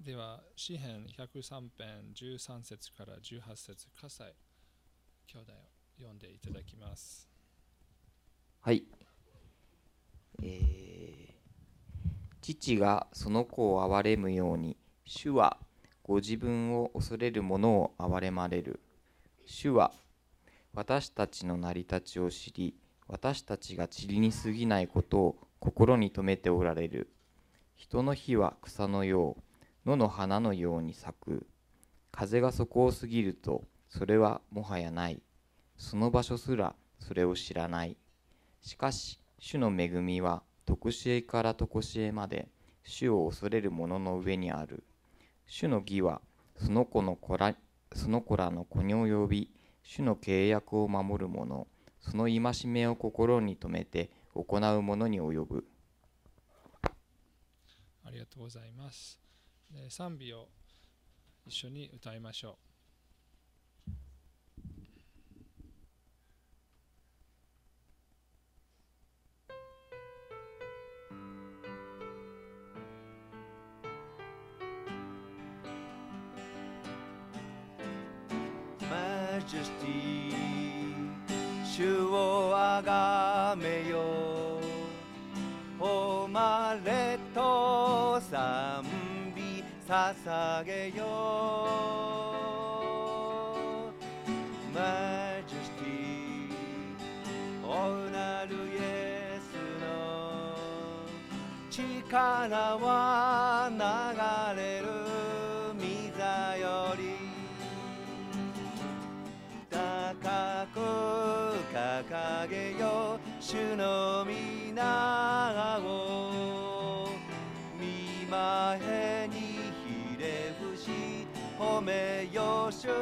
では、詩編103編13節から18節葛西兄弟を読んでいただきます。はい、えー父がその子を憐れむように主はご自分を恐れる者を憐れまれる。主は私たちの成り立ちを知り私たちが塵に過ぎないことを心に留めておられる。人の火は草のよう。野の花のように咲く。風がそこを過ぎるとそれはもはやない。その場所すらそれを知らない。しかし主の恵みは常しえから常しえまで主を恐れる者の上にある。主の義はその子の子らその子らの子に及び主の契約を守る者その戒めを心に留めて行う者に及ぶ。ありがとうございます。賛美を一緒に歌いましょう。マジェスティ主をあがめよ誉れと賛美捧げよマジェスティ大なるイエスの力は流れる御座より。高く掲げよ主の皆を。見前にひれ伏し褒めよ主を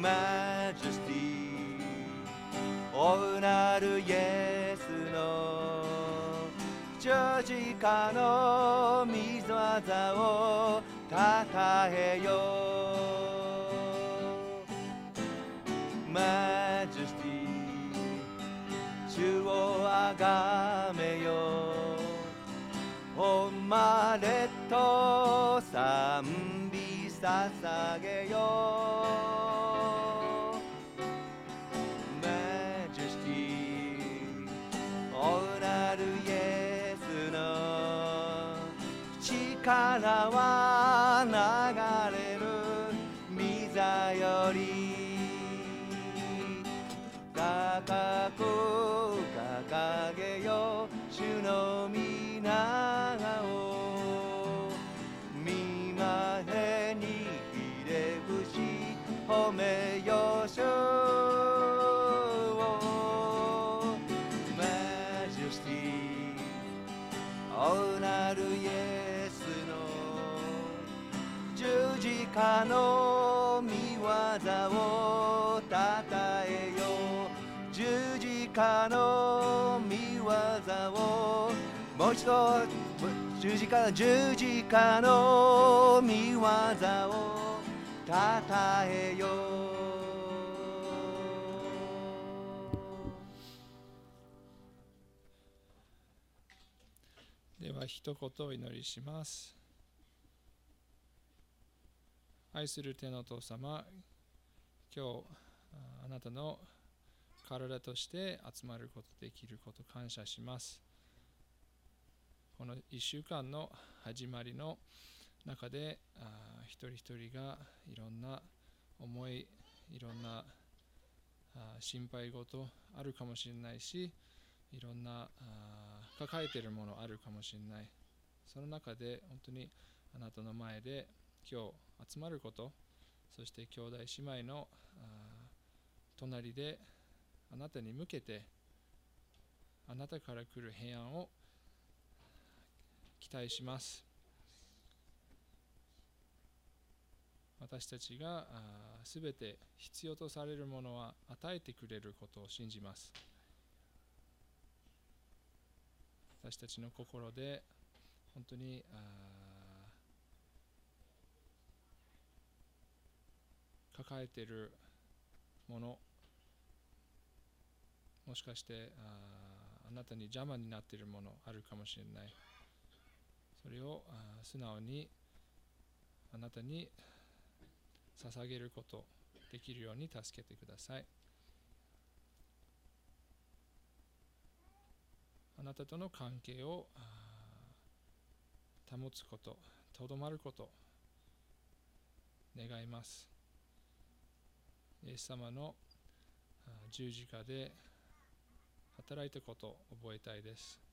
マジェスティ大なるイエスの十字架の水技をたたえよマジェスティ主をあが誉れと賛美捧げよマジェスティ大なるイエスの力は流れる。御座より一度十字架十字架の御業をたたえよう。では、一言お祈りします。愛する天のお父様、今日、あなたの体として集まることできること感謝します。この1週間の始まりの中であ一人一人がいろんな思いいろんなあ心配事あるかもしれないしいろんなあ抱えているものあるかもしれない。その中で本当にあなたの前で今日集まることそして兄弟姉妹の隣であなたに向けてあなたから来る平安を期待します。私たちがすべて必要とされるものは与えてくれることを信じます。私たちの心で本当にあ抱えているものもしかしてああなたに邪魔になっているものあるかもしれない。それを素直にあなたに捧げることできるように助けてください。あなたとの関係を保つこととどまること願います。イエス様の十字架で働いたことを覚えたいです。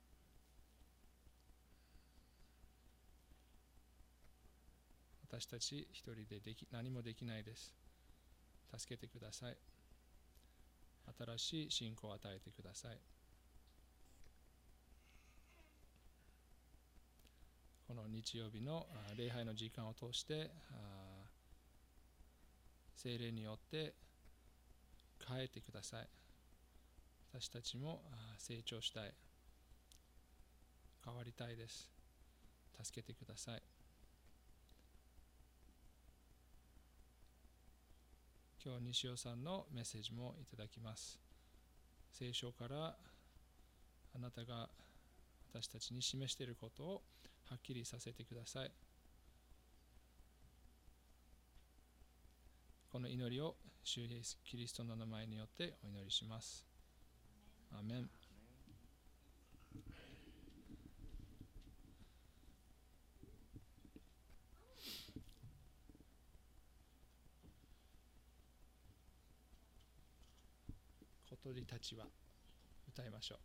私たち一人ででき何もできないです。助けてください。新しい信仰を与えてください。この日曜日の礼拝の時間を通して精霊によって変えてください。私たちも成長したい。変わりたいです。助けてください。今日西尾さんのメッセージもいただきます。聖書からあなたが私たちに示していることをはっきりさせてください。この祈りを主イエスキリストの名前によってお祈りします。アメン。鳥たちは歌いましょう。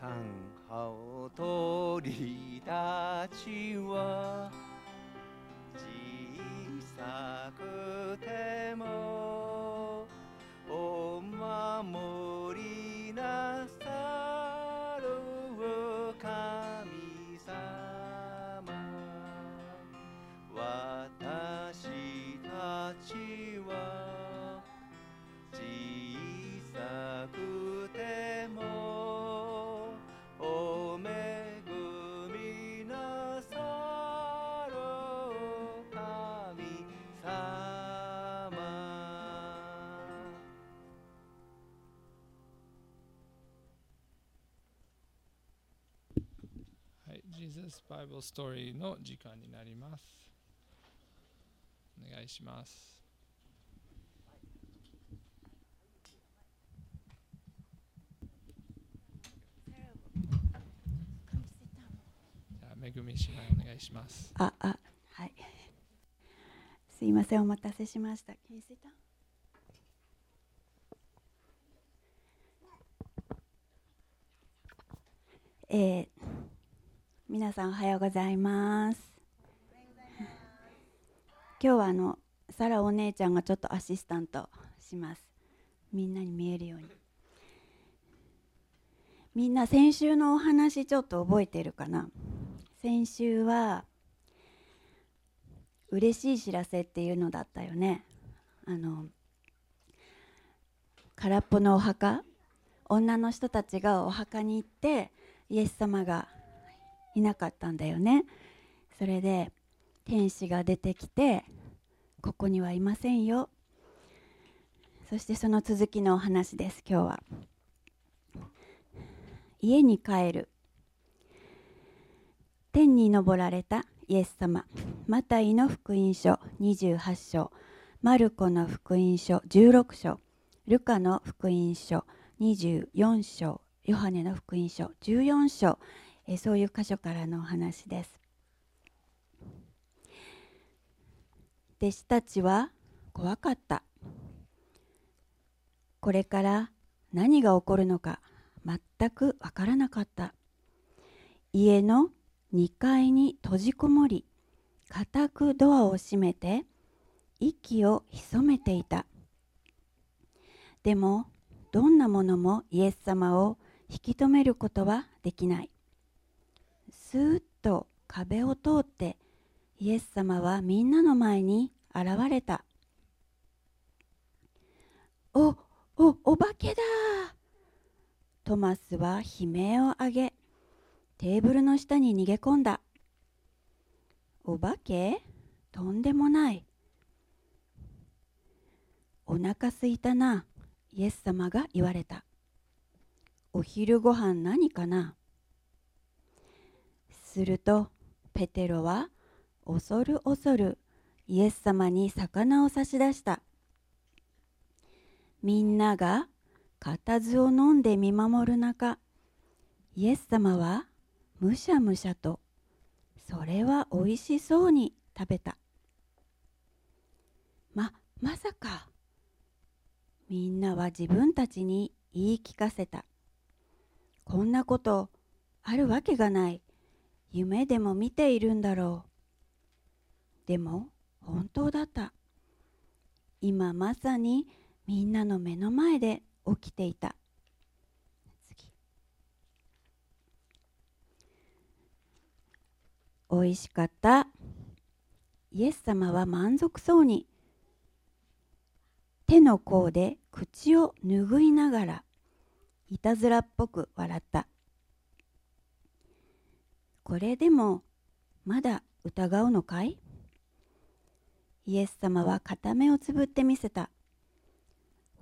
三羽鳥たちはさ Jesus Bible Story の時間になります。お願いします。じゃあ、めぐみ姉妹お願いします。あ、あ、はい。すいません、お待たせしました。えー、皆さんおはようございます。今日はあのサラお姉ちゃんがちょっとアシスタントします。みんなに見えるように。みんな先週のお話ちょっと覚えてるかな？先週は嬉しい知らせっていうのだったよねあの空っぽのお墓女の人たちがお墓に行ってイエス様がいなかったんだよね。それで天使が出てきてここにはいませんよ。そしてその続きのお話です今日は。家に帰る。天に昇られたイエス様。マタイの福音書28章。マルコの福音書16章。ルカの福音書24章。ヨハネの福音書14章。えそういう箇所からのお話です。弟子たちは怖かった。これから何が起こるのか全くわからなかった。家の2階に閉じこもり固くドアを閉めて息を潜めていた。でもどんなものもイエス様を引き止めることはできない。スーッと壁を通ってイエス様はみんなの前に現れた。おおお化けだ！トマスは悲鳴を上げテーブルの下に逃げ込んだ。お化け？とんでもない。お腹すいたなイエス様が言われた。お昼ご飯何かな？するとペテロは恐る恐るイエス様に魚を差し出した。みんなが固唾を飲んで見守る中イエス様はむしゃむしゃとそれはおいしそうに食べた。ままさかみんなは自分たちに言い聞かせた。こんなことあるわけがない。夢でも見ているんだろう。でも本当だった。今まさにみんなの目の前で起きていた。次。おいしかった。イエス様は満足そうに。手の甲で口を拭いながらいたずらっぽく笑った。これでもまだ疑うのかい？イエス様は片目をつぶってみせた。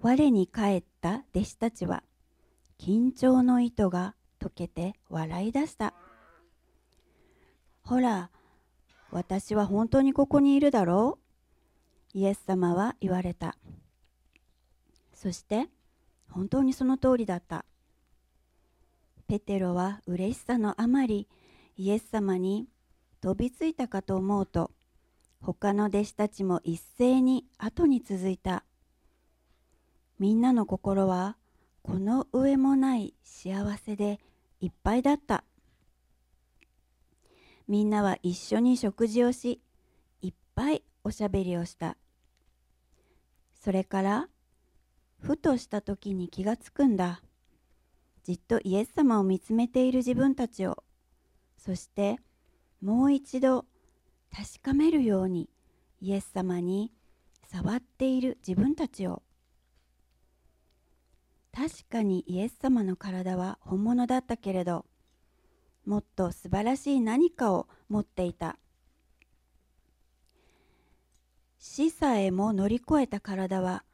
我に返った弟子たちは緊張の糸が解けて笑い出した。ほら私は本当にここにいるだろう？イエス様は言われた。そして本当にその通りだった。ペテロは嬉しさのあまりイエス様に飛びついたかと思うと他の弟子たちも一斉に後に続いた。みんなの心はこの上もない幸せでいっぱいだった。みんなは一緒に食事をしいっぱいおしゃべりをした。それからふとした時に気がつくんだ。じっとイエス様を見つめている自分たちをそしてもう一度確かめるようにイエス様に触っている自分たちを。確かにイエス様の体は本物だったけれどもっと素晴らしい何かを持っていた。死さえも乗り越えた体は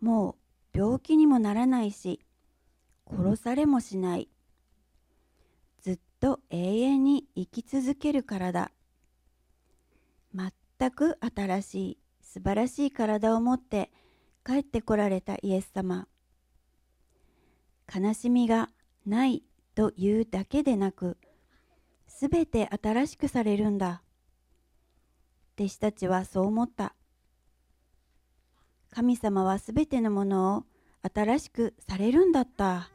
もう病気にもならないし殺されもしない。と永遠に生き続ける体全く新しい素晴らしい体を持って帰ってこられたイエス様。悲しみがないというだけでなくすべて新しくされるんだ。弟子たちはそう思った。神様はすべてのものを新しくされるんだった。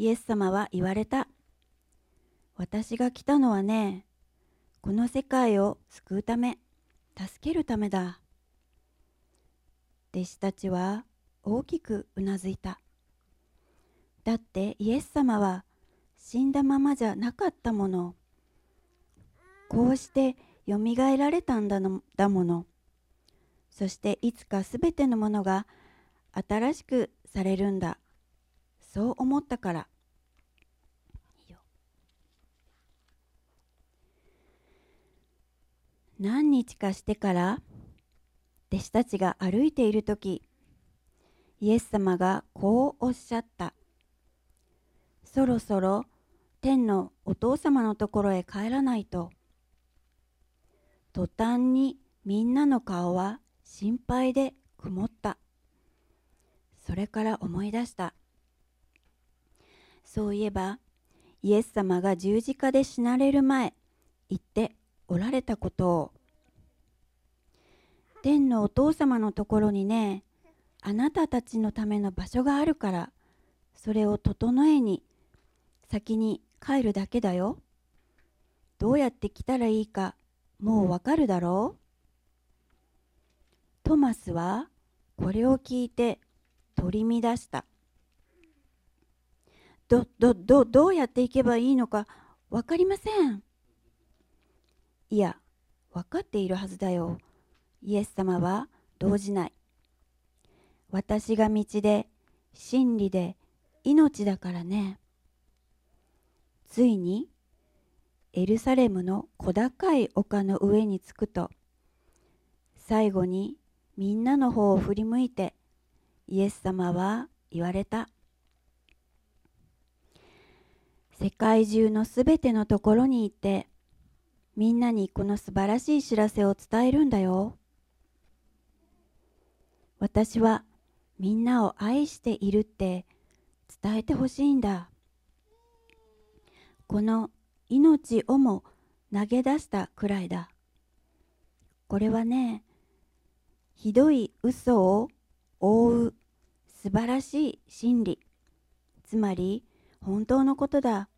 イエス様は言われた。私が来たのはねこの世界を救うため助けるためだ。弟子たちは大きくうなずいた。だってイエス様は死んだままじゃなかったもの。こうしてよみがえられたんだのだもの。そしていつかすべてのものが新しくされるんだ。そう思ったから。何日かしてから弟子たちが歩いている時イエス様がこうおっしゃった。そろそろ天のお父様のところへ帰らないと。途端にみんなの顔は心配で曇った。それから思い出した。そういえばイエス様が十字架で死なれる前言っておられたことを。天のお父様のところにねあなたたちのための場所があるからそれを整えに先に帰るだけだよ。どうやって来たらいいかもうわかるだろう。トマスはこれを聞いて取り乱した。どどどどうやって行けばいいのか分かりません。いや分かっているはずだよ。イエス様は動じない。私が道で真理で命だからね。ついにエルサレムの小高い丘の上に着くと最後にみんなの方を振り向いてイエス様は言われた。世界中のすべてのところに行ってみんなにこの素晴らしい知らせを伝えるんだよ。私はみんなを愛しているって伝えてほしいんだ。この命をも投げ出したくらいだ。これはねひどい嘘を覆う素晴らしい真理。つまり本当のことだ。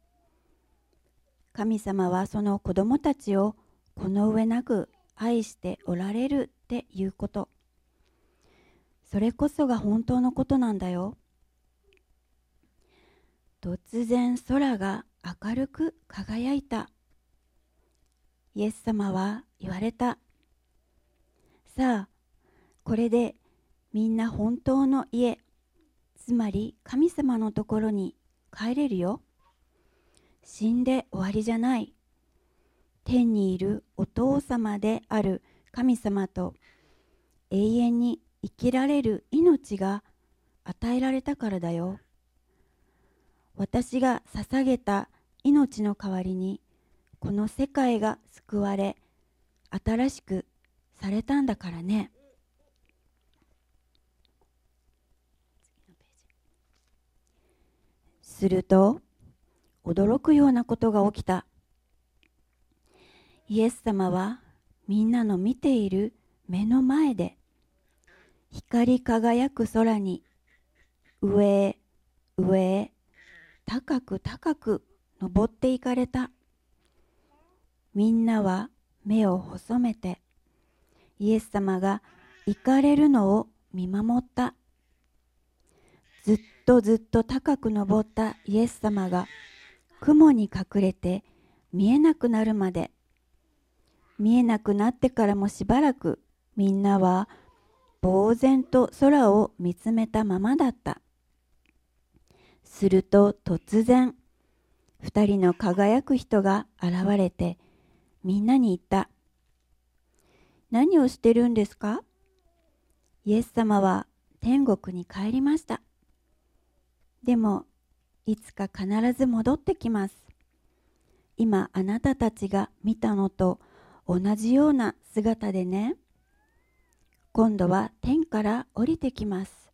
神様はその子供たちをこの上なく愛しておられるっていうこと。それこそが本当のことなんだよ。突然空が明るく輝いた。イエス様は言われた。さあこれでみんな本当の家つまり神様のところに帰れるよ。死んで終わりじゃない。天にいるお父様である神様と永遠に生きられる命が与えられたからだよ。私が捧げた命の代わりにこの世界が救われ新しくされたんだからね。すると驚くようなことが起きた。イエス様はみんなの見ている目の前で光り輝く空に上へ上へ高く高く登っていかれた。みんなは目を細めてイエス様が行かれるのを見守った。ずっとずっと高く登ったイエス様が雲に隠れて見えなくなるまで。見えなくなってからもしばらくみんなは呆然と空を見つめたままだった。すると突然二人の輝く人が現れてみんなに言った。何をしてるんですか？イエス様は天国に帰りました。でもいつか必ず戻ってきます。今あなたたちが見たのと同じような姿でね。今度は天から降りてきます。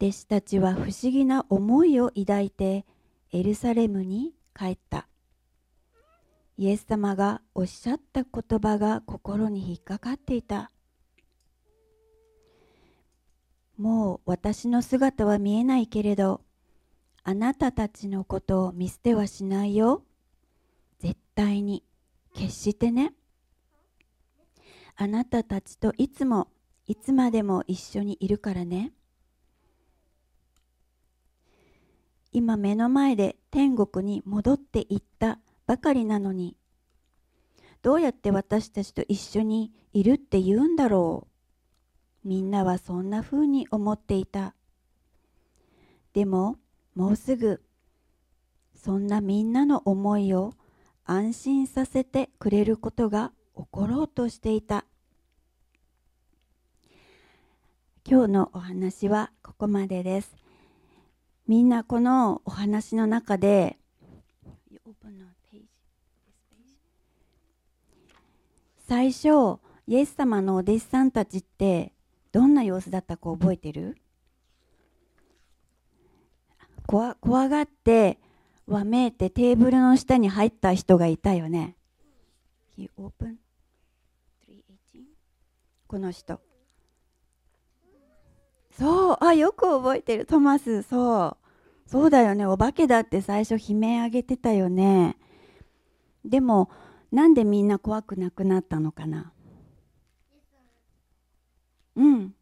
弟子たちは不思議な思いを抱いてエルサレムに帰った。イエス様がおっしゃった言葉が心に引っかかっていた。もう私の姿は見えないけれどあなたたちのことを見捨てはしないよ。絶対に。決してね。あなたたちといつもいつまでも一緒にいるからね。今目の前で天国に戻っていったばかりなのにどうやって私たちと一緒にいるって言うんだろう。みんなはそんな風に思っていた。でももうすぐそんなみんなの思いを安心させてくれることが起ころうとしていた。今日のお話はここまでです。みんなこのお話の中で最初イエス様のお弟子さんたちってどんな様子だったか覚えてる？怖怖がってわめいてテーブルの下に入った人がいたよね。この人。そう。あよく覚えてる。トマス。そう。そうだよね。お化けだって最初悲鳴あげてたよね。でもなんでみんな怖くなくなったのかな？うん。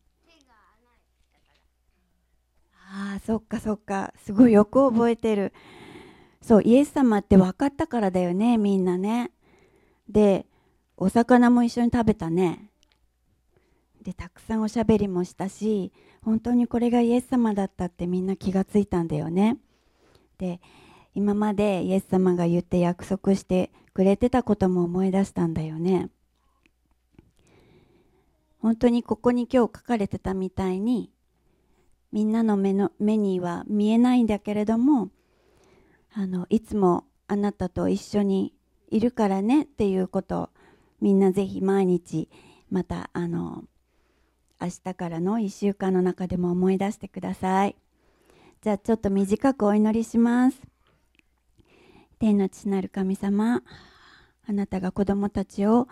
ああそっかそっか。すごいよく覚えてる。そうイエス様って分かったからだよねみんなね。でお魚も一緒に食べたね。でたくさんおしゃべりもしたし本当にこれがイエス様だったってみんな気がついたんだよね。で今までイエス様が言って約束してくれてたことも思い出したんだよね。本当にここに今日書かれてたみたいにみんなの目の目には見えないんだけれどもあのいつもあなたと一緒にいるからねっていうことをみんなぜひ毎日またあの明日からの1週間の中でも思い出してください。じゃあちょっと短くお祈りします。天の父なる神様あなたが子供たちを、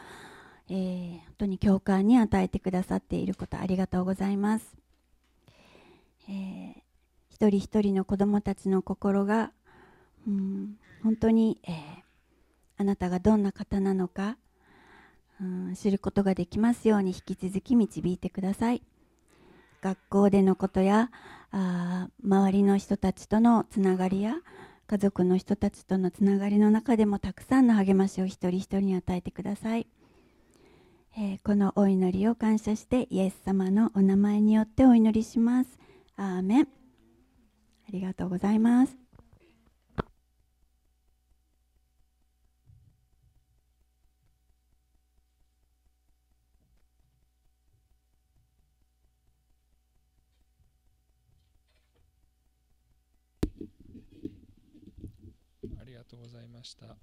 えー、本当に教会に与えてくださっていることありがとうございます、えー、一人一人の子供たちの心が、うん、本当に、えー、あなたがどんな方なのかうん知ることができますように引き続き導いてください。学校でのことやあ周りの人たちとのつながりや家族の人たちとのつながりの中でもたくさんの励ましを一人一人に与えてください、えー、このお祈りを感謝してイエス様のお名前によってお祈りします。アーメン。ありがとうございます。ありがとうございました。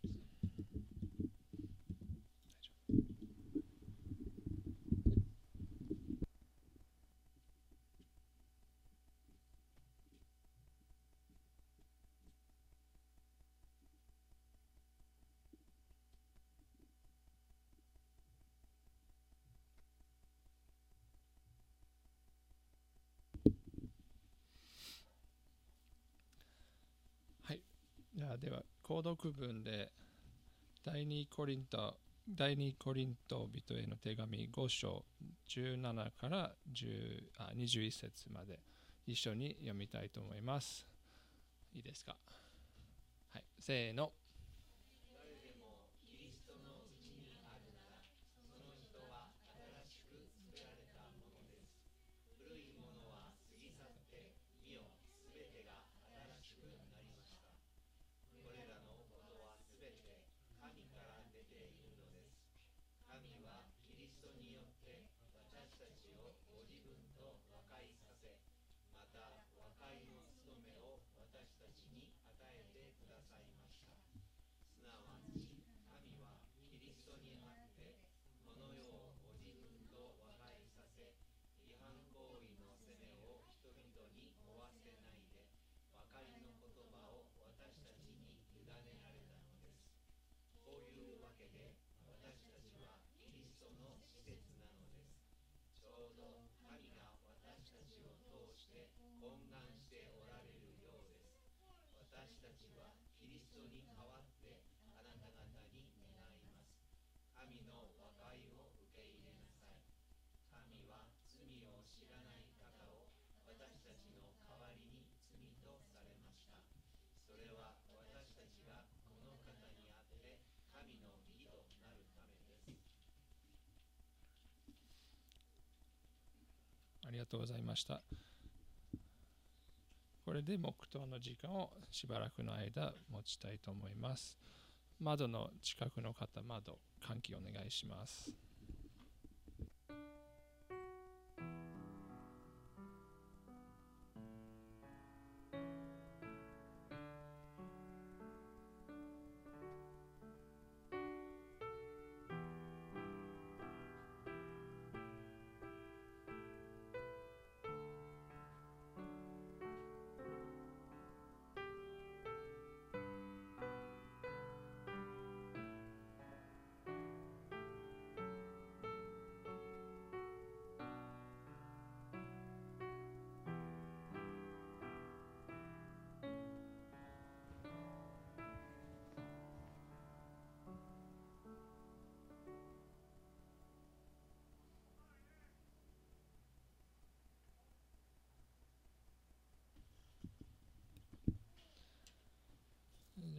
では購読文で第2コリント第2コリント人への手紙5章17から10あ21節まで一緒に読みたいと思います。いいですか？はい、せーの。ありがとうございました。これで黙祷の時間をしばらくの間持ちたいと思います。窓の近くの方、窓、換気お願いします。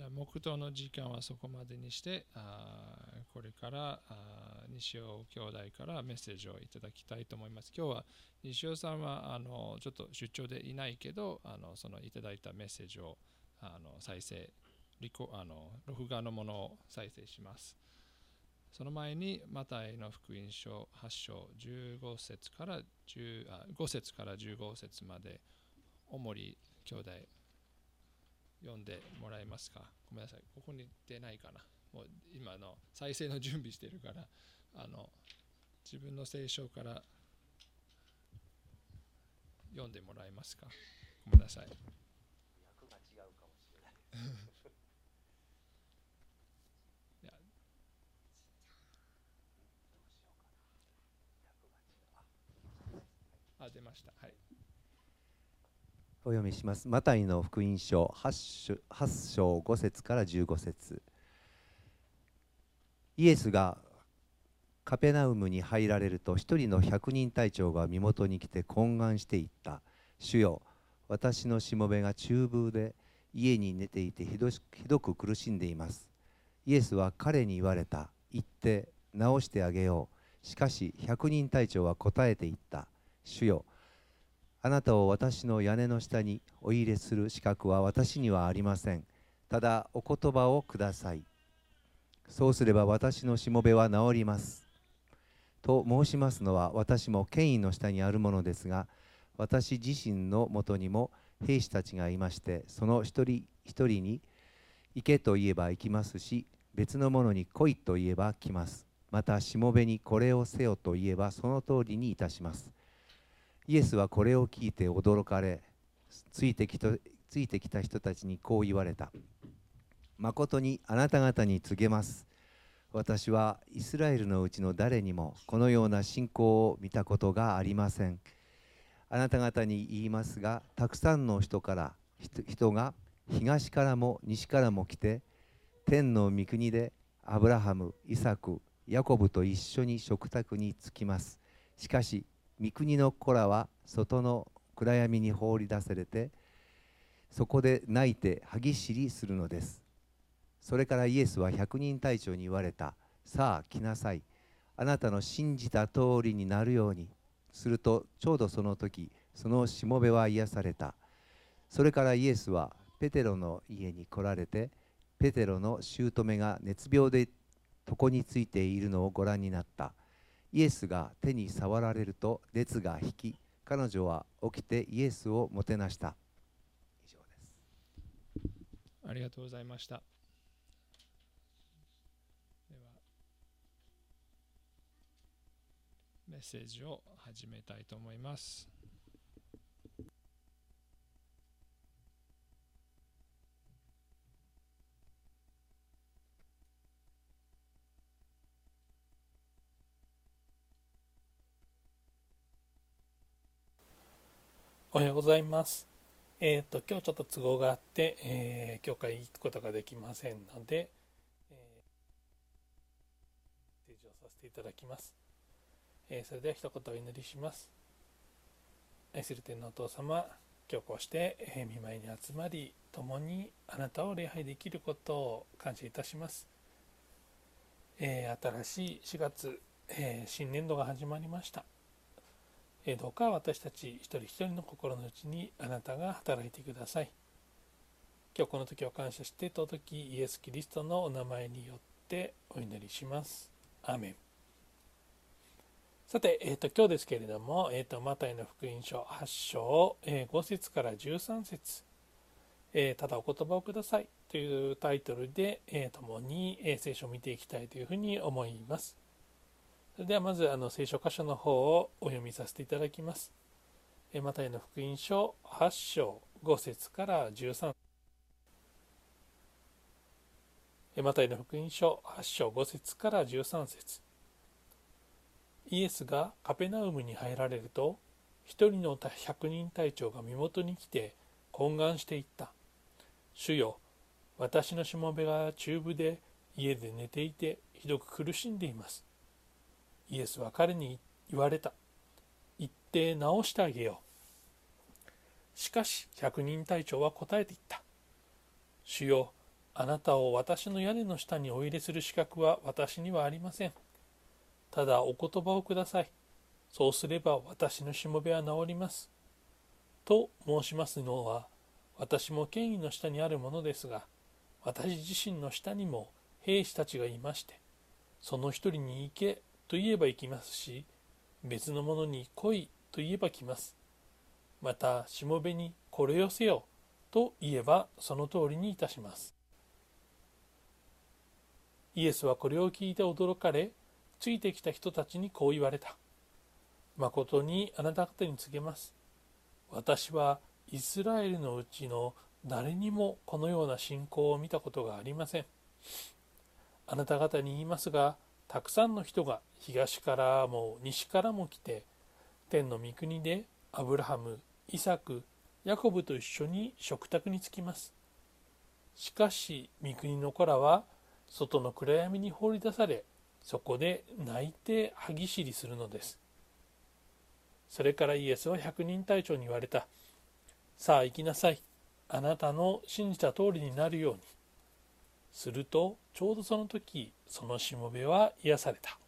じゃあ黙祷の時間はそこまでにしてあこれからあ西尾兄弟からメッセージをいただきたいと思います。今日は西尾さんはあのちょっと出張でいないけどあのそのいただいたメッセージをあの再生リコあの録画のものを再生します。その前にマタイの福音書8章15節から10あ5節から15節まで大森兄弟読んでもらえますか？ごめんなさい。ここに出ないかな。もう今の再生の準備してるからあの自分の聖書から読んでもらえますか？ごめんなさい。いや。あ出ました。はいお読みします。マタイの福音書 8, 8章5節から15節イエスがカペナウムに入られると一人の百人隊長が身元に来て懇願していった。主よ、私のしもべが中風で家に寝ていてひどひどく苦しんでいます。イエスは彼に言われた。行って治してあげよう。しかし百人隊長は答えていった。主よ、あなたを私の屋根の下にお入れする資格は私にはありません。ただお言葉をください。そうすれば私のしもべは治ります。と申しますのは私も権威の下にあるものですが、私自身のもとにも兵士たちがいまして、その一人一人に行けと言えば行きますし、別のものに来いと言えば来ます。またしもべにこれをせよと言えばその通りにいたします。イエスはこれを聞いて驚かれついてきとついてきた人たちにこう言われた。誠にあなた方に告げます。私はイスラエルのうちの誰にもこのような信仰を見たことがありません。あなた方に言いますが、たくさんの人から人が東からも西からも来て、天の御国でアブラハム、イサク、ヤコブと一緒に食卓に着きます。しかし、御国の子らは外の暗闇に放り出されてそこで泣いて歯ぎしりするのです。それからイエスは百人隊長に言われた。さあ来なさい。あなたの信じた通りになるように。するとちょうどその時そのしもべは癒された。それからイエスはペテロの家に来られてペテロの姑が熱病で床についているのをご覧になった。イエスが手に触られると熱が引き彼女は起きてイエスをもてなした以上ですありがとうございました。では、メッセージを始めたいと思います。おはようございます。えっ、と、今日ちょっと都合があって、えー教会行くことができませんので、えー、提示をさせていただきます。えーそれでは一言お祈りします。愛する天のお父様、今日こうして、えー見舞いに集まり、共にあなたを礼拝できることを感謝いたします。えー新しい4月、えー新年度が始まりました。どうか私たち一人一人の心の内にあなたが働いてください。今日この時を感謝して尊きイエス・キリストのお名前によってお祈りします。アメン。さて、えー、と今日ですけれども、えー、とマタイの福音書8章、えー5節から13節、えーただお言葉をくださいというタイトルで、えー共に、え聖書を見ていきたいというふうに思います。それではまずあの聖書箇所の方をお読みさせていただきます。えマタイの福音書8章5節から13えマタイの福音書8章5節から13節。イエスがカペナウムに入られると一人の百人隊長が身元に来て懇願していった「主よ私のしもべが中部で家で寝ていてひどく苦しんでいます」イエスは彼に言われた。行って治してあげよう。しかし百人隊長は答えていった。主よ、あなたを私の屋根の下にお入れする資格は私にはありません。ただお言葉をください。そうすれば私のしもべは治ります。と申しますのは、私も権威の下にあるものですが、私自身の下にも兵士たちがいまして、その一人に行けと言えば行きますし、別の者に来いと言えば来ます。また、しもべにこれをせよと言えばその通りにいたします。イエスはこれを聞いて驚かれ、ついてきた人たちにこう言われた。誠にあなた方に告げます。私はイスラエルのうちの誰にもこのような信仰を見たことがありません。あなた方に言いますが、たくさんの人が東からも西からも来て、天の御国でアブラハム、イサク、ヤコブと一緒に食卓に着きます。しかし、御国の子らは外の暗闇に放り出され、そこで泣いて歯ぎしりするのです。それからイエスは百人隊長に言われた。さあ行きなさい。あなたの信じた通りになるように。すると、ちょうどその時、そのしもべは癒された。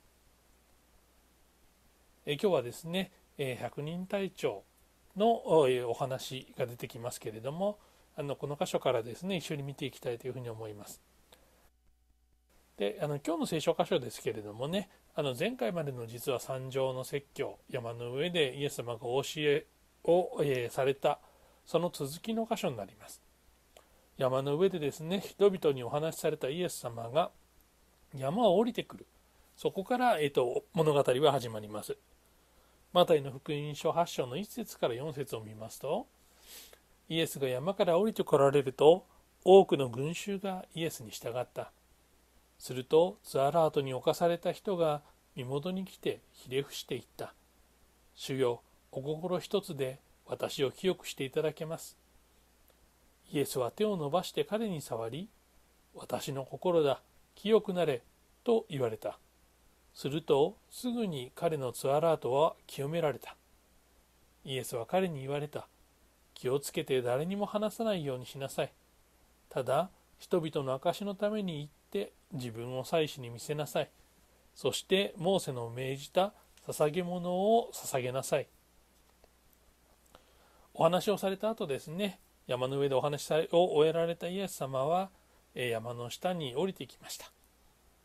え今日はですね、百人隊長のお話が出てきますけれども、あのこの箇所からですね、一緒に見ていきたいというふうに思います。であの今日の聖書箇所ですけれどもねあの前回までの実は山上の説教山の上でイエス様がお教えを、え、されたその続きの箇所になります山の上でですね人々にお話しされたイエス様が山を降りてくるそこから、えーと、物語は始まりますマタイの福音書8章の1節から4節を見ますとイエスが山から降りてこられると多くの群衆がイエスに従ったするとツアラートに侵された人が身元に来てひれ伏していった。主よ、お心一つで私を清くしていただけます。イエスは手を伸ばして彼に触り、私の心だ、清くなれ、と言われた。すると、すぐに彼のツアラートは清められた。イエスは彼に言われた。気をつけて誰にも話さないようにしなさい。ただ、人々の証のために言って自分を祭司に見せなさい。そしてモーセの命じた捧げ物を捧げなさい。お話をされた後ですね、山の上でお話を終えられたイエス様は山の下に降りてきました。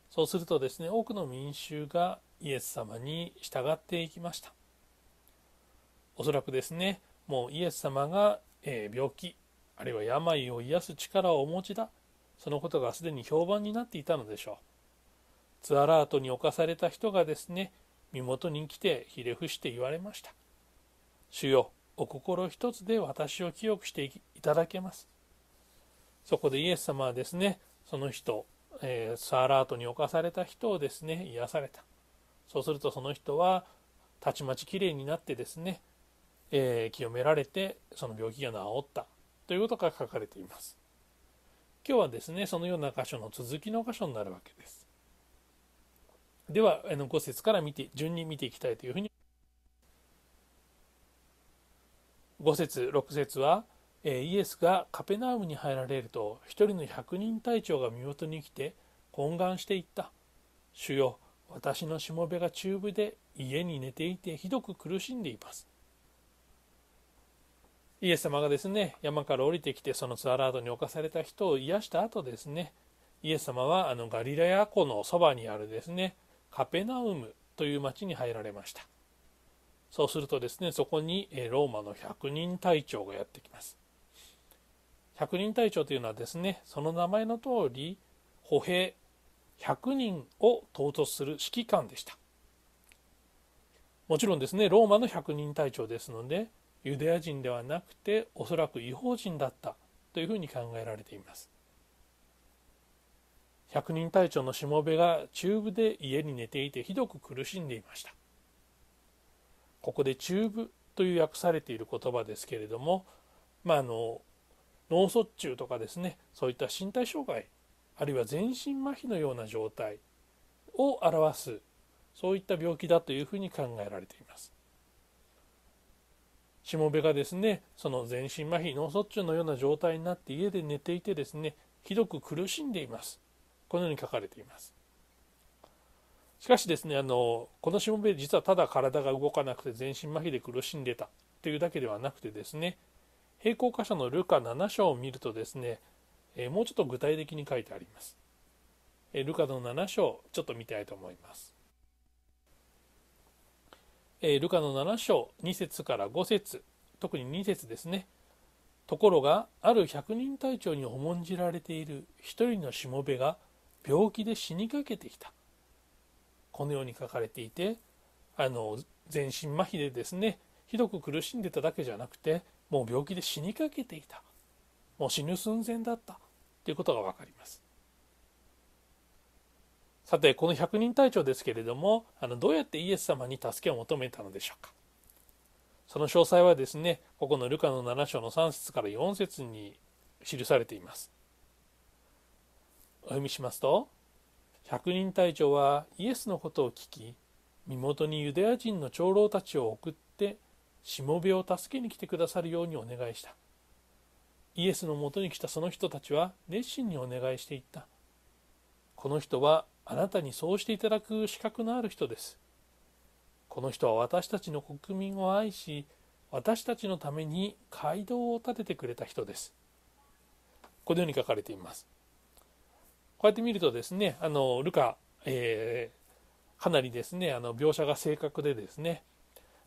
そうするとですね、多くの民衆がイエス様に従っていきました。おそらくですね、もうイエス様が病気、あるいは病を癒す力をお持ちだそのことがすでに評判になっていたのでしょう。ツアラートに侵された人がですね、身元に来てひれ伏して言われました。主よ、お心一つで私を清くしていただけます。そこでイエス様はですね、その人、えー、ツアラートに侵された人をですね、癒された。そうするとその人は、たちまちきれいになってですね、えー、清められて、その病気が治ったということが書かれています。今日はですね、そのような箇所の続きの箇所になるわけです。では、あの5節から見て、順に見ていきたいというふうに。5節6節は、イエスがカペナウムに入られると、一人の百人隊長が身元に来て、懇願していった。主よ、私のしもべが中部で家に寝ていてひどく苦しんでいます。イエス様がですね、山から降りてきて、そのツアラードに侵された人を癒した後ですね、イエス様はあのガリラヤ湖のそばにあるですね、カペナウムという町に入られました。そうするとですね、そこにローマの百人隊長がやってきます。百人隊長というのはですね、その名前の通り、歩兵100人を統率する指揮官でした。もちろんですね、ローマの百人隊長ですので、ユダヤ人ではなくておそらく違法人だったというふうに考えられています百人隊長のしもべが中部で家に寝ていてひどく苦しんでいましたここで中部という訳されている言葉ですけれども、まあ、あの脳卒中とかですねそういった身体障害あるいは全身麻痺のような状態を表すそういった病気だというふうに考えられています。しもべがですねその全身麻痺脳卒中のような状態になって家で寝ていてですねひどく苦しんでいます。このように書かれています。しかしですねあのこのしもべ実はただ体が動かなくて全身麻痺で苦しんでたというだけではなくてですね並行箇所のルカ7章を見るとですね、えもうちょっと具体的に書いてあります、えルカの7章ちょっと見たいと思います、えルカの7章2節から5節特に2節ですね。ところがある百人隊長に重んじられている一人のしもべが病気で死にかけてきた。このように書かれていてあの全身麻痺でですねひどく苦しんでただけじゃなくてもう病気で死にかけていた。もう死ぬ寸前だった。ということが分かります。さてこの百人隊長ですけれどもあのどうやってイエス様に助けを求めたのでしょうか。その詳細はですねここのルカの7章の3節から4節に記されています。お読みしますと百人隊長はイエスのことを聞き身元にユダヤ人の長老たちを送ってしもべを助けに来てくださるようにお願いした。イエスのもとに来たその人たちは熱心にお願いしていった。この人はあなたにそうしていただく資格のある人です。この人は私たちの国民を愛し私たちのために街道を立ててくれた人です。このように書かれています。こうやって見るとですねあのルカ、えーかなりですねあの描写が正確でですね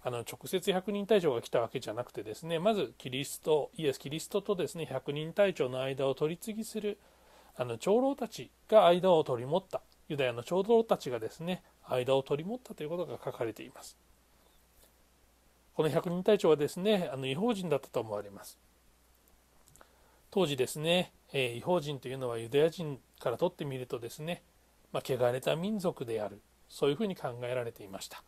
あの直接百人隊長が来たわけじゃなくてですねまずキリストイエス・キリストとですね百人隊長の間を取り次ぎするあの長老たちが間を取り持ったユダヤの長老たちがですね間を取り持ったということが書かれています。この百人隊長はですねあの違法人だったと思われます。当時ですね、えー違法人というのはユダヤ人からとってみるとですね、まあ、汚れた民族である。そういうふうに考えられていました。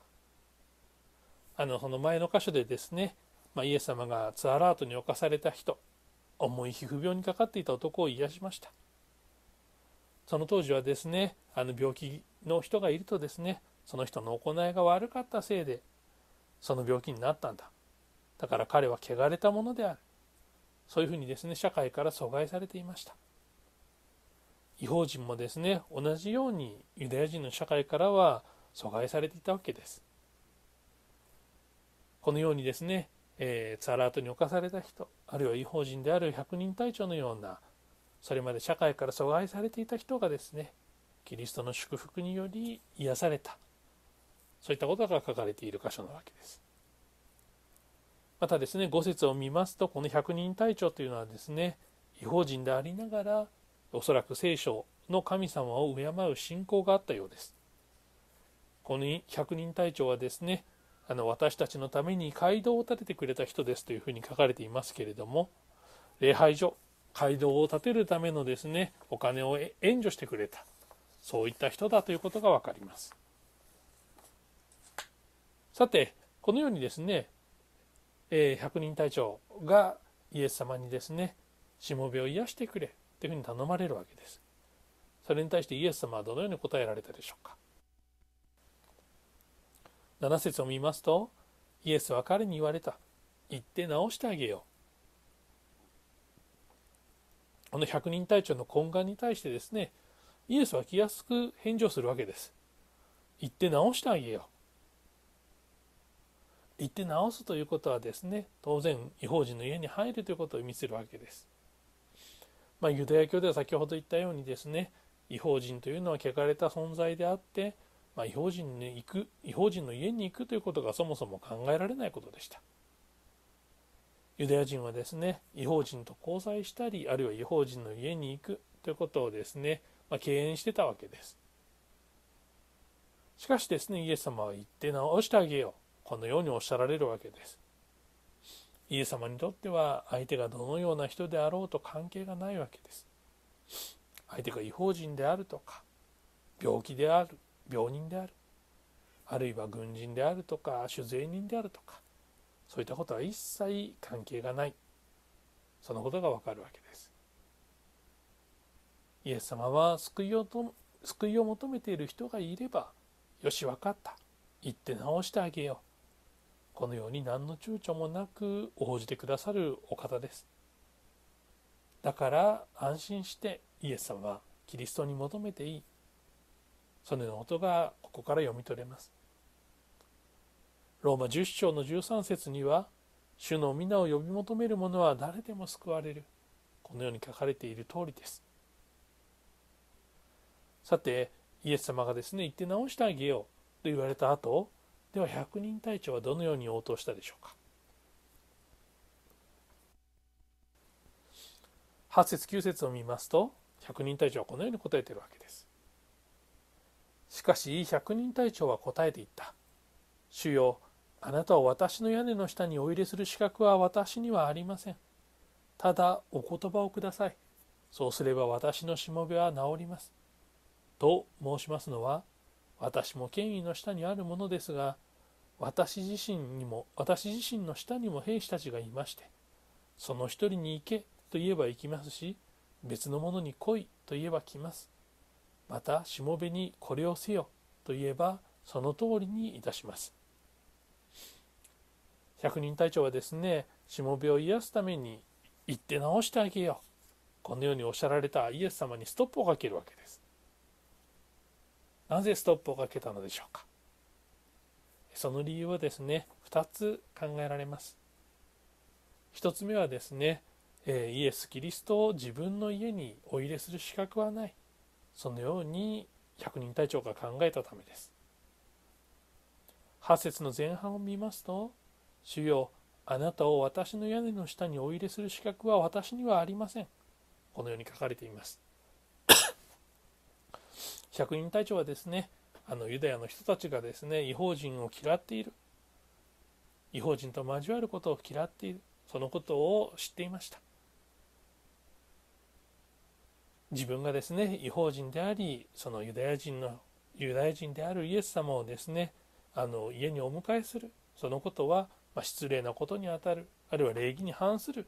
あのその前の箇所でですね、まあ、イエス様がツアラートに侵された人重い皮膚病にかかっていた男を癒しました。その当時はですねあの病気の人がいるとですねその人の行いが悪かったせいでその病気になったんだ。だから彼は汚れたものである。そういうふうにですね社会から阻害されていました。違法人もですね同じようにユダヤ人の社会からは阻害されていたわけです。このようにですね、えーツアラートに侵された人あるいは違法人である百人隊長のようなそれまで社会から阻害されていた人がですねキリストの祝福により癒された。そういったことが書かれている箇所なわけです。またですね5節を見ますとこの百人隊長というのはですね違法人でありながらおそらく聖書の神様を敬う信仰があったようです。この百人隊長はですねあの私たちのために街道を建ててくれた人ですというふうに書かれていますけれども礼拝所街道を建てるためのですねお金を援助してくれたそういった人だということが分かります。さてこのようにですね、えー百人隊長がイエス様にですねしもべを癒してくれというふうに頼まれるわけです。それに対してイエス様はどのように答えられたでしょうか。7節を見ますとイエスは彼に言われた。行って治してあげよう。この百人隊長の懇願に対してですねイエスは気安く返事をするわけです。行って治してあげよう。行って治すということはですね当然違法人の家に入るということを意味するわけです。まあ、ユダヤ教では先ほど言ったようにですね違法人というのは汚れた存在であって、まあ、違法人に行く違法人の家に行くということがそもそも考えられないことでした。ユダヤ人はですね違法人と交際したりあるいは違法人の家に行くということをですね、まあ、敬遠してたわけです。しかしですねイエス様は言って直してあげよう。このようにおっしゃられるわけです。イエス様にとっては相手がどのような人であろうと関係がないわけです。相手が違法人であるとか病気である病人であるあるいは軍人であるとか酒税人であるとかそういったことは一切関係がない。そのことがわかるわけです。イエス様は救いをと救いを求めている人がいればよし分かった。行って直してあげよう。このように何の躊躇もなく応じてくださるお方です。だから安心してイエス様はキリストに求めていい。そのようなことがここから読み取れます。ローマ10章の13節には主の皆を呼び求める者は誰でも救われる。このように書かれている通りです。さてイエス様がですね言って直してあげようと言われた後では百人隊長はどのように応答したでしょうか。8節9節を見ますと百人隊長はこのように答えているわけです。しかし百人隊長は答えていった。主よあなたを私の屋根の下にお入れする資格は私にはありません。ただお言葉をください。そうすれば私のしもべは治ります。と申しますのは私も権威の下にあるものですが私自身にも私自身の下にも兵士たちがいましてその一人に行けと言えば行きますし別の者に来いと言えば来ます。またしもべにこれをせよと言えばその通りにいたします。百人隊長はですねしもべを癒すために行って直してあげよう。このようにおっしゃられたイエス様にストップをかけるわけです。なぜストップをかけたのでしょうか。その理由はですね2つ考えられます。1つ目はですねイエス・キリストを自分の家にお入れする資格はない。そのように百人隊長が考えたためです。8節の前半を見ますと「主よあなたを私の屋根の下にお入れする資格は私にはありません」このように書かれています。百人隊長はですねあのユダヤの人たちがですね違法人を嫌っている。違法人と交わることを嫌っている。そのことを知っていました。自分がですね違法人でありそのユダヤ人のユダヤ人であるイエス様をですねあの家にお迎えする。そのことは、まあ、失礼なことにあたる。あるいは礼儀に反する。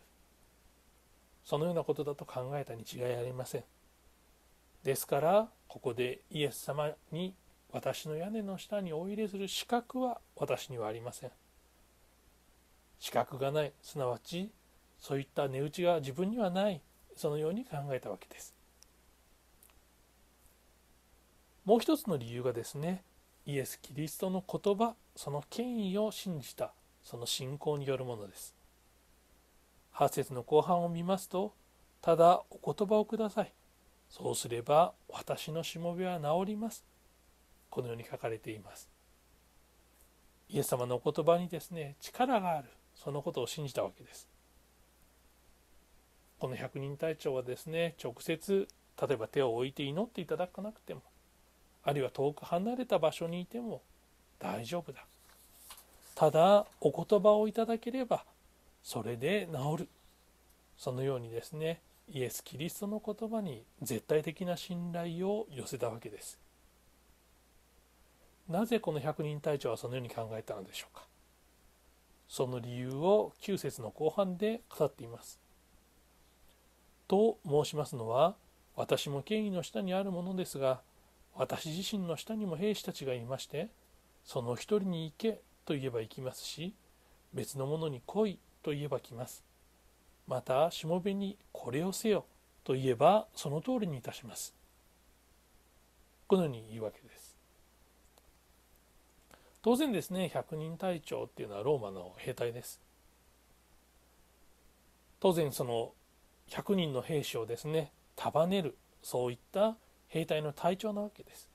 そのようなことだと考えたに違いありません。ですからここでイエス様に私の屋根の下にお入れする資格は私にはありません。資格がないすなわちそういった値打ちが自分にはないそのように考えたわけです。もう一つの理由がですねイエス・キリストの言葉その権威を信じたその信仰によるものです。8節の後半を見ますとただお言葉をください。そうすれば私のしもべは治ります。このように書かれています。イエス様のお言葉にですね力がある。そのことを信じたわけです。この百人隊長はですね直接例えば手を置いて祈っていただかなくてもあるいは遠く離れた場所にいても大丈夫だ。ただお言葉をいただければそれで治る。そのようにですねイエス・キリストの言葉に絶対的な信頼を寄せたわけです。なぜこの百人隊長はそのように考えたのでしょうか？その理由を9節の後半で語っています。と申しますのは私も権威の下にあるものですが私自身の下にも兵士たちがいましてその一人に行けと言えば行きますし別の者に来いと言えば来ます。またしもべにこれをせよと言えばその通りにいたします。このように言うわけです。当然ですね百人隊長っていうのはローマの兵隊です。当然その100人の兵士をですね束ねるそういった兵隊の隊長なわけです。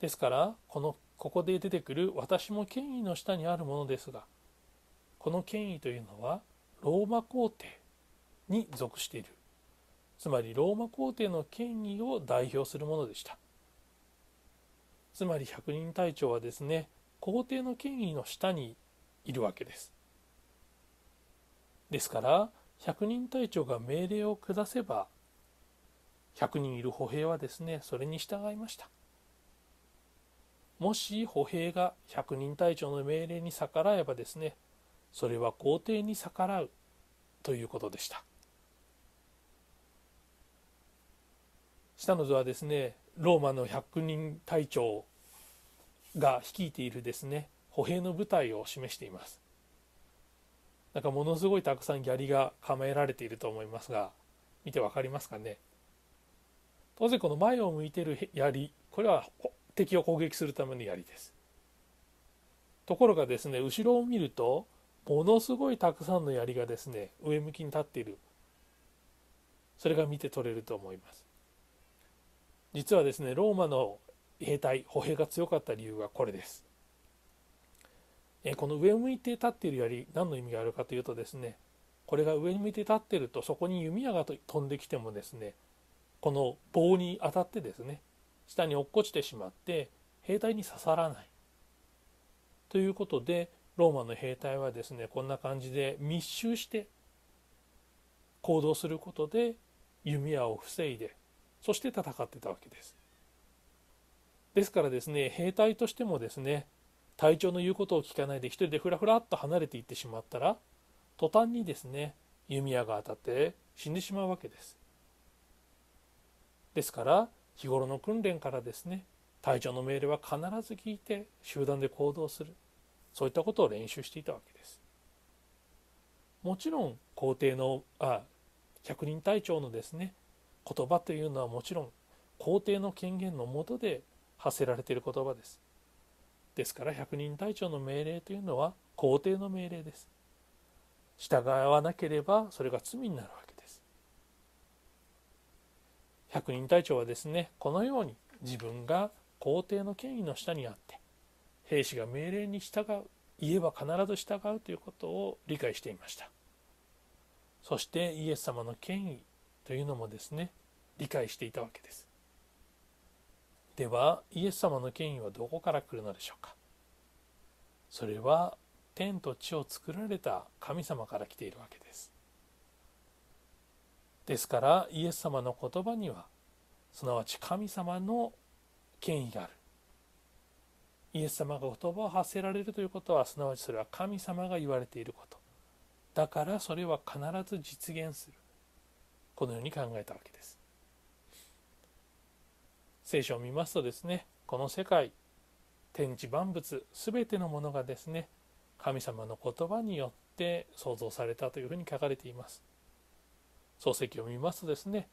ですからこのここで出てくる私も権威の下にあるものですがこの権威というのはローマ皇帝に属している。つまりローマ皇帝の権威を代表するものでした。つまり百人隊長はですね皇帝の権威の下にいるわけです。ですから百人隊長が命令を下せば100人いる歩兵はですねそれに従いました。もし歩兵が100人隊長の命令に逆らえばですねそれは皇帝に逆らうということでした。下の図はですねローマの百人隊長が率いているですね歩兵の部隊を示しています。なんかものすごいたくさん槍が構えられていると思いますが見て分かりますかね？当然この前を向いてる槍これは敵を攻撃するための槍です。ところがですね後ろを見るとものすごいたくさんの槍がですね上向きに立っている。それが見て取れると思います。実はですねローマの兵隊歩兵が強かった理由はこれです。えこの上向いて立っている槍何の意味があるかというとですねこれが上向いて立っているとそこに弓矢が飛んできてもですねこの棒に当たってですね下に落っこちてしまって兵隊に刺さらない。ということでローマの兵隊はですねこんな感じで密集して行動することで弓矢を防いでそして戦ってたわけです。ですからですね兵隊としてもですね隊長の言うことを聞かないで一人でふらふらっと離れていってしまったら途端にですね弓矢が当たって死んでしまうわけです。ですから日頃の訓練からですね隊長の命令は必ず聞いて集団で行動する。そういったことを練習していたわけです。もちろん皇帝のあ百人隊長のですね言葉というのはもちろん皇帝の権限のもとで発せられている言葉です。ですから百人隊長の命令というのは皇帝の命令です。従わなければそれが罪になるわけです。百人隊長はですねこのように自分が皇帝の権威の下にあって兵士が命令に従う言えば必ず従うということを理解していました。そしてイエス様の権威というのもですね理解していたわけです。ではイエス様の権威はどこから来るのでしょうか？それは天と地を作られた神様から来ているわけです。ですからイエス様の言葉にはすなわち神様の権威がある。イエス様が言葉を発せられるということはすなわちそれは神様が言われていること。だからそれは必ず実現する。このように考えたわけです。聖書を見ますとですねこの世界天地万物全てのものがですね神様の言葉によって創造されたというふうに書かれています。漱石を見ますとですね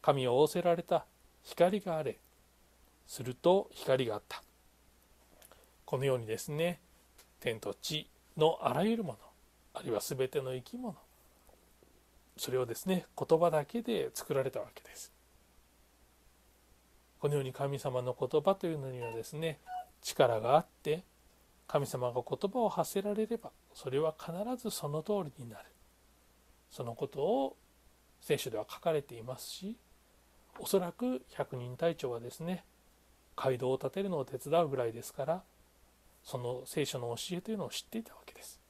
神を仰せられた光があれすると光があった。このようにですね天と地のあらゆるものあるいは全ての生き物それをですね言葉だけで作られたわけです。このように神様の言葉というのにはですね力があって神様が言葉を発せられればそれは必ずその通りになる。そのことを聖書では書かれていますしおそらく百人隊長はですね街道を建てるのを手伝うぐらいですからその聖書の教えというのを知っていたわけです。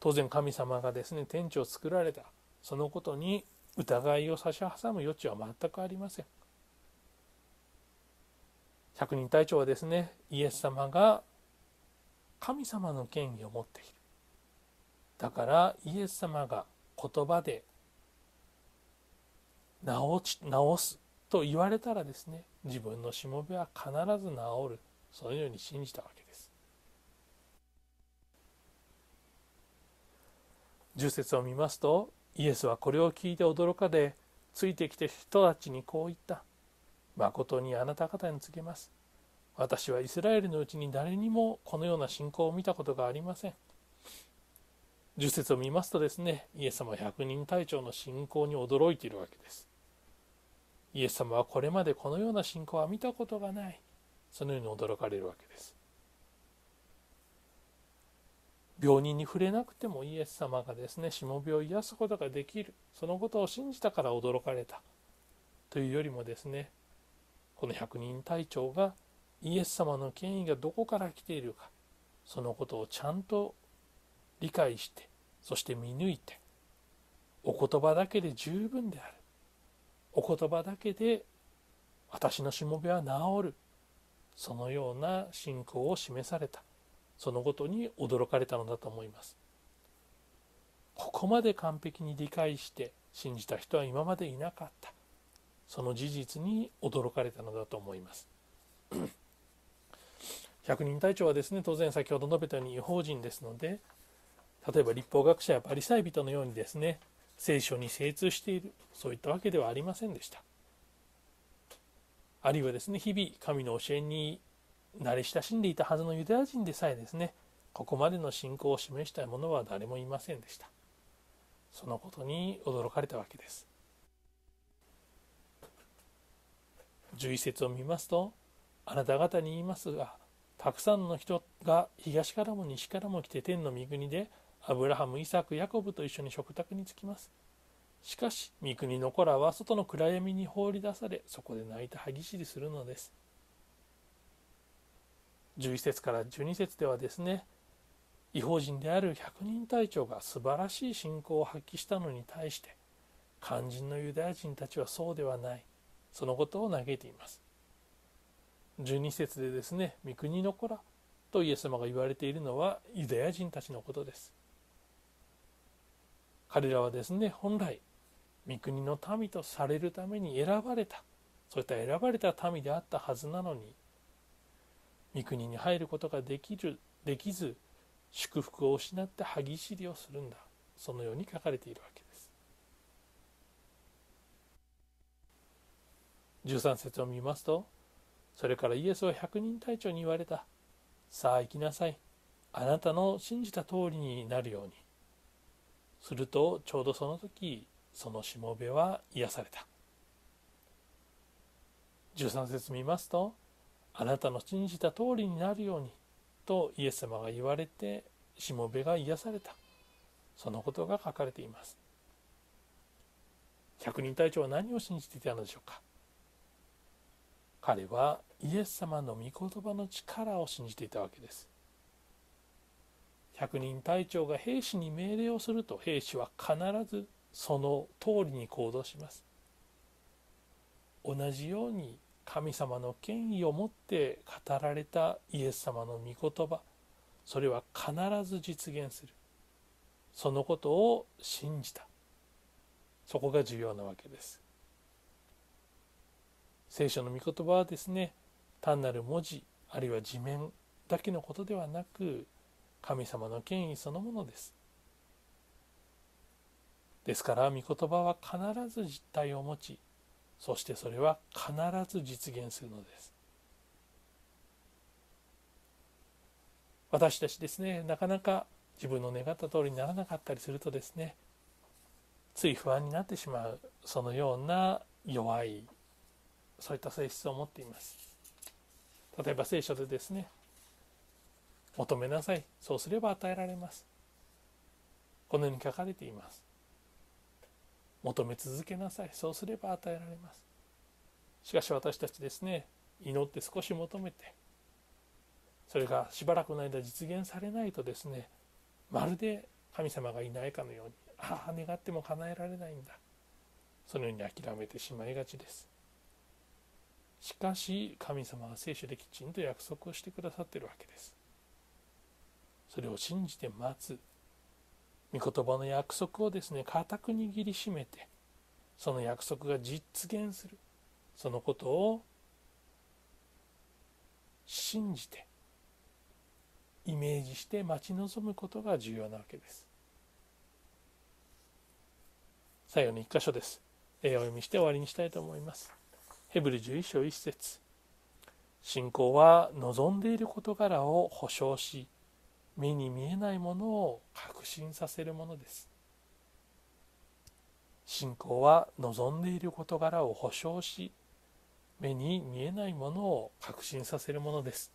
当然神様がですね天地を作られた。そのことに疑いを差し挟む余地は全くありません。百人隊長はですねイエス様が神様の権威を持っている。だからイエス様が言葉で直ち直すと言われたらですね自分のしもべは必ず治る。そのように信じたわけです。10節を見ますとイエスはこれを聞いて驚かでついてきて人たちにこう言った。誠にあなた方に告げます。私はイスラエルのうちに誰にもこのような信仰を見たことがありません。10節を見ますとですね、イエス様は百人隊長の信仰に驚いているわけです。イエス様はこれまでこのような信仰は見たことがない。そのように驚かれるわけです。病人に触れなくてもイエス様がですね、しもべを癒すことができる。そのことを信じたから驚かれた。というよりもですね、この百人隊長がイエス様の権威がどこから来ているかそのことをちゃんと理解してそして見抜いてお言葉だけで十分である。お言葉だけで私のしもべは治る。そのような信仰を示された。そのことに驚かれたのだと思います。ここまで完璧に理解して信じた人は今までいなかった。その事実に驚かれたのだと思います。百人隊長はですね当然先ほど述べたように違法人ですので例えば立法学者やパリサイ人のようにですね聖書に精通しているそういったわけではありませんでした。あるいはですね日々神の教えに慣れ親しんでいたはずのユダヤ人でさえですねここまでの信仰を示したい者は誰もいませんでした。そのことに驚かれたわけです。11節を見ますとあなた方に言いますがたくさんの人が東からも西からも来て天の御国でアブラハムイサクヤコブと一緒に食卓に着きます。しかし御国の子らは外の暗闇に放り出されそこで泣いて歯ぎしりするのです。11節から12節ではですね違法人である百人隊長が素晴らしい信仰を発揮したのに対して肝心のユダヤ人たちはそうではない。そのことを嘆いています。12節でですね御国の子らとイエス様が言われているのはユダヤ人たちのことです。彼らはですね本来御国の民とされるために選ばれたそういった選ばれた民であったはずなのに御国に入ることができるできず祝福を失って歯ぎしりをするんだ。そのように書かれているわけです13節を見ますとそれからイエスは百人隊長に言われた。さあ行きなさい。あなたの信じた通りになるように。するとちょうどその時そのしもべは癒された。13節見ますとあなたの信じた通りになるようにとイエス様が言われてしもべが癒された。そのことが書かれています。百人隊長は何を信じていたのでしょうか？彼はイエス様の御言葉の力を信じていたわけです。百人隊長が兵士に命令をすると兵士は必ずその通りに行動します。同じように神様の権威を持って語られたイエス様の御言葉それは必ず実現する。そのことを信じた。そこが重要なわけです。聖書の御言葉はですね単なる文字あるいは地面だけのことではなく神様の権威そのものです。ですから御言葉は必ず実体を持ちそしてそれは必ず実現するのです。私たちですねなかなか自分の願った通りにならなかったりするとですねつい不安になってしまうそのような弱いそういった性質を持っています。例えば聖書でですね求めなさい。そうすれば与えられます。このように書かれています。求め続けなさい。そうすれば与えられます。しかし私たちですね祈って少し求めてそれがしばらくの間実現されないとですねまるで神様がいないかのようにああ願っても叶えられないんだ。そのように諦めてしまいがちです。しかし神様は聖書できちんと約束をしてくださってるわけです。それを信じて待つ。御言葉の約束をですね固く握りしめてその約束が実現する。そのことを信じてイメージして待ち望むことが重要なわけです。最後に一箇所です、えー、お読みして終わりにしたいと思います。ヘブル11章1節。信仰は望んでいる事柄を保証し目に見えないものを確信させるものです。信仰は望んでいる事柄を保証し目に見えないものを確信させるものです。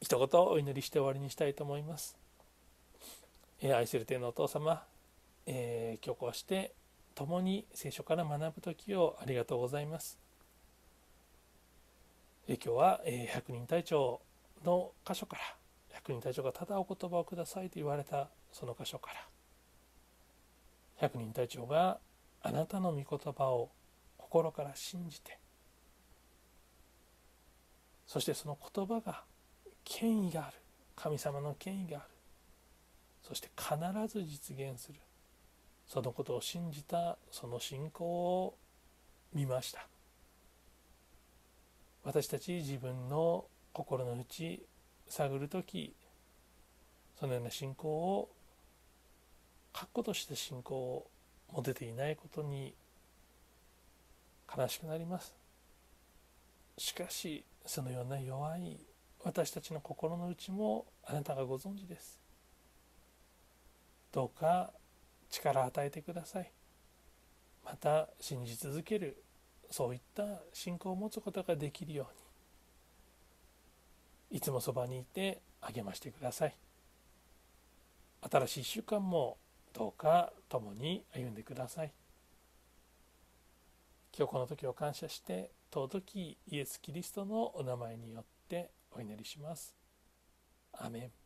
一言お祈りして終わりにしたいと思います、え、愛する天のお父様、えー、今日こうして共に聖書から学ぶ時をありがとうございます。え今日はえ百人隊長の箇所から百人隊長がただお言葉をくださいと言われたその箇所から百人隊長があなたの御言葉を心から信じてそしてその言葉が権威がある神様の権威があるそして必ず実現するそのことを信じたその信仰を見ました。私たち自分の心の内探る時そのような信仰を確固として信仰を持てていないことに悲しくなります。しかしそのような弱い私たちの心の内もあなたがご存知です。どうか力を与えてください。また信じ続けるそういった信仰を持つことができるようにいつもそばにいて励ましてください。新しい1週間もどうか共に歩んでください。今日この時を感謝して尊きイエス・キリストのお名前によってお祈りします。アメン。